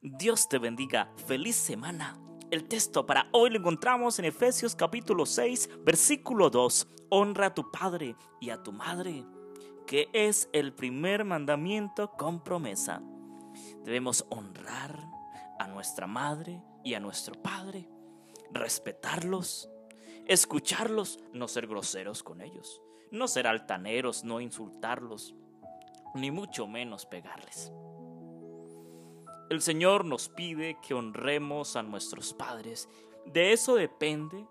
Dios te bendiga. Feliz semana. El texto para hoy lo encontramos en Efesios capítulo 6, versículo 2. Honra a tu padre y a tu madre, que es el primer mandamiento con promesa. Debemos honrar a nuestra madre y a nuestro padre, respetarlos, escucharlos, no ser groseros con ellos, no ser altaneros, no insultarlos, ni mucho menos pegarles. El Señor nos pide que honremos a nuestros padres. De eso depende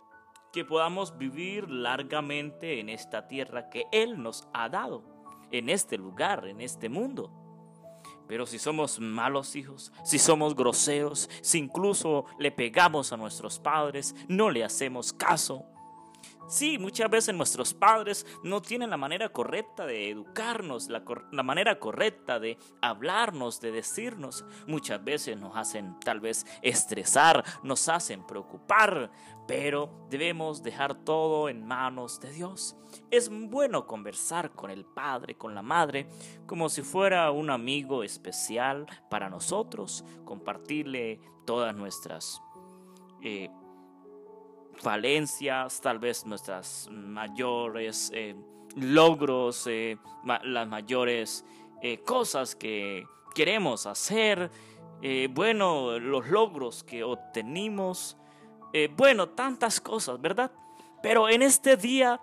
que podamos vivir largamente en esta tierra que Él nos ha dado, en este lugar, en este mundo. Pero si somos malos hijos, si somos groseros, si incluso le pegamos a nuestros padres, no le hacemos caso, Sí, muchas veces nuestros padres no tienen la manera correcta de educarnos, la, manera correcta de hablarnos, de decirnos. Muchas veces nos hacen tal vez estresar, nos hacen preocupar, pero debemos dejar todo en manos de Dios. Es bueno conversar con el padre, con la madre, como si fuera un amigo especial para nosotros, compartirle todas nuestras... Eh, falencias, tal vez nuestras mayores eh, logros, eh, las mayores eh, cosas que queremos hacer, bueno, los logros que obtenimos, bueno, tantas cosas, ¿verdad? Pero en este día,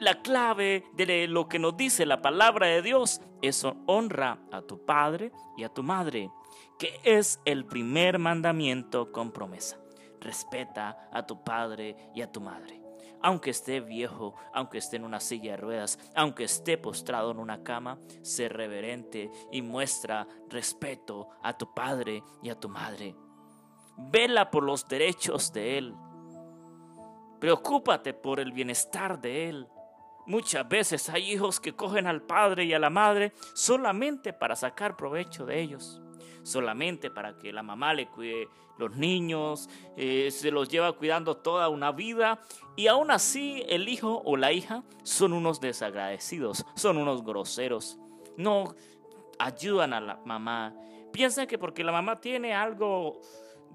la clave de lo que nos dice la palabra de Dios es honra a tu padre y a tu madre, que es el primer mandamiento con promesa respeta a tu padre y a tu madre. Aunque esté viejo, aunque esté en una silla de ruedas, aunque esté postrado en una cama, sé reverente y muestra respeto a tu padre y a tu madre. Vela por los derechos de él. Preocúpate por el bienestar de él. Muchas veces hay hijos que cogen al padre y a la madre solamente para sacar provecho de ellos solamente para que la mamá le cuide los niños, eh, se los lleva cuidando toda una vida y aún así el hijo o la hija son unos desagradecidos, son unos groseros, no ayudan a la mamá, piensan que porque la mamá tiene algo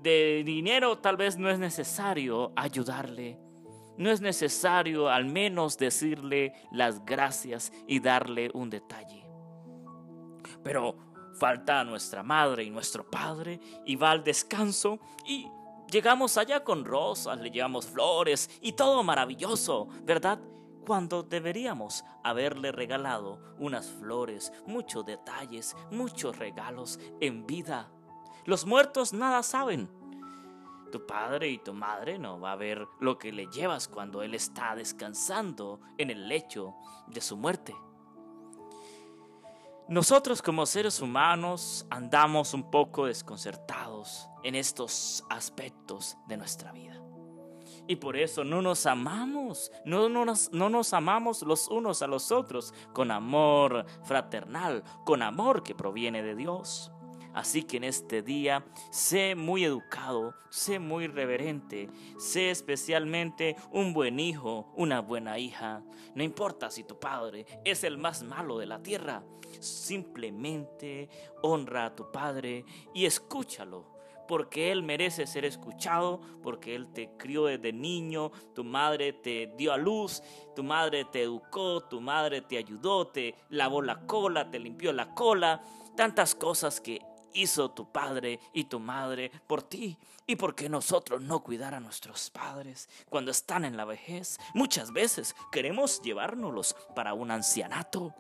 de dinero tal vez no es necesario ayudarle. No es necesario al menos decirle las gracias y darle un detalle. Pero falta a nuestra madre y nuestro padre y va al descanso y llegamos allá con rosas, le llevamos flores y todo maravilloso, ¿verdad? Cuando deberíamos haberle regalado unas flores, muchos detalles, muchos regalos en vida. Los muertos nada saben. Tu padre y tu madre no va a ver lo que le llevas cuando él está descansando en el lecho de su muerte. Nosotros como seres humanos andamos un poco desconcertados en estos aspectos de nuestra vida. Y por eso no nos amamos, no, nos, no nos amamos los unos a los otros con amor fraternal, con amor que proviene de Dios. Así que en este día sé muy educado, sé muy reverente, sé especialmente un buen hijo, una buena hija. No importa si tu padre es el más malo de la tierra, simplemente honra a tu padre y escúchalo porque Él merece ser escuchado, porque Él te crió desde niño, tu madre te dio a luz, tu madre te educó, tu madre te ayudó, te lavó la cola, te limpió la cola, tantas cosas que hizo tu padre y tu madre por ti. ¿Y por qué nosotros no cuidar a nuestros padres cuando están en la vejez? Muchas veces queremos llevárnoslos para un ancianato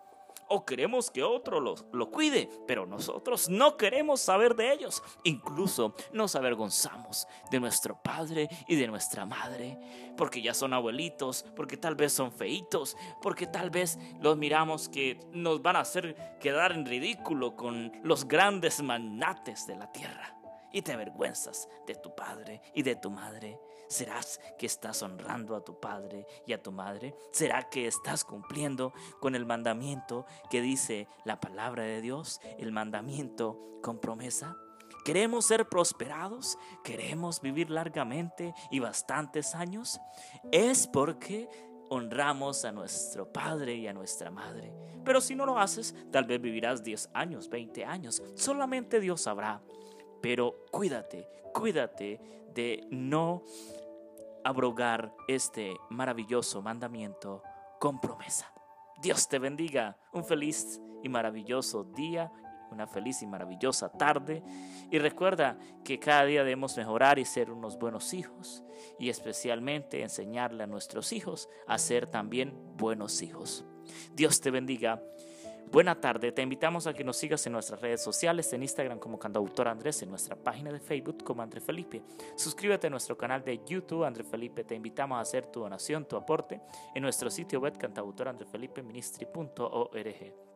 o queremos que otro lo, lo cuide, pero nosotros no queremos saber de ellos. Incluso nos avergonzamos de nuestro padre y de nuestra madre, porque ya son abuelitos, porque tal vez son feitos, porque tal vez los miramos que nos van a hacer quedar en ridículo con los grandes magnates de la tierra y te avergüenzas de tu padre y de tu madre? ¿Serás que estás honrando a tu padre y a tu madre? ¿Será que estás cumpliendo con el mandamiento que dice la palabra de Dios, el mandamiento con promesa? ¿Queremos ser prosperados? ¿Queremos vivir largamente y bastantes años? Es porque honramos a nuestro padre y a nuestra madre. Pero si no lo haces, tal vez vivirás 10 años, 20 años. Solamente Dios sabrá. Pero cuídate, cuídate de no abrogar este maravilloso mandamiento con promesa. Dios te bendiga. Un feliz y maravilloso día, una feliz y maravillosa tarde. Y recuerda que cada día debemos mejorar y ser unos buenos hijos. Y especialmente enseñarle a nuestros hijos a ser también buenos hijos. Dios te bendiga. Buena tarde, te invitamos a que nos sigas en nuestras redes sociales, en Instagram como Cantautor Andrés, en nuestra página de Facebook como André Felipe. Suscríbete a nuestro canal de YouTube André Felipe, te invitamos a hacer tu donación, tu aporte en nuestro sitio web cantautorandrefelipeministry.org.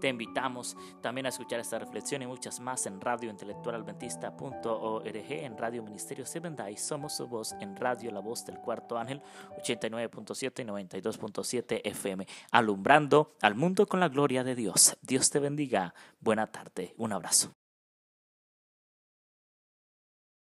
Te invitamos también a escuchar esta reflexión y muchas más en radiointelectualadventista.org, en Radio Ministerio Seven Day. Somos su voz en Radio La Voz del Cuarto Ángel, 89.7 y 92.7 FM, alumbrando al mundo con la gloria de Dios. Dios te bendiga. Buena tarde. Un abrazo.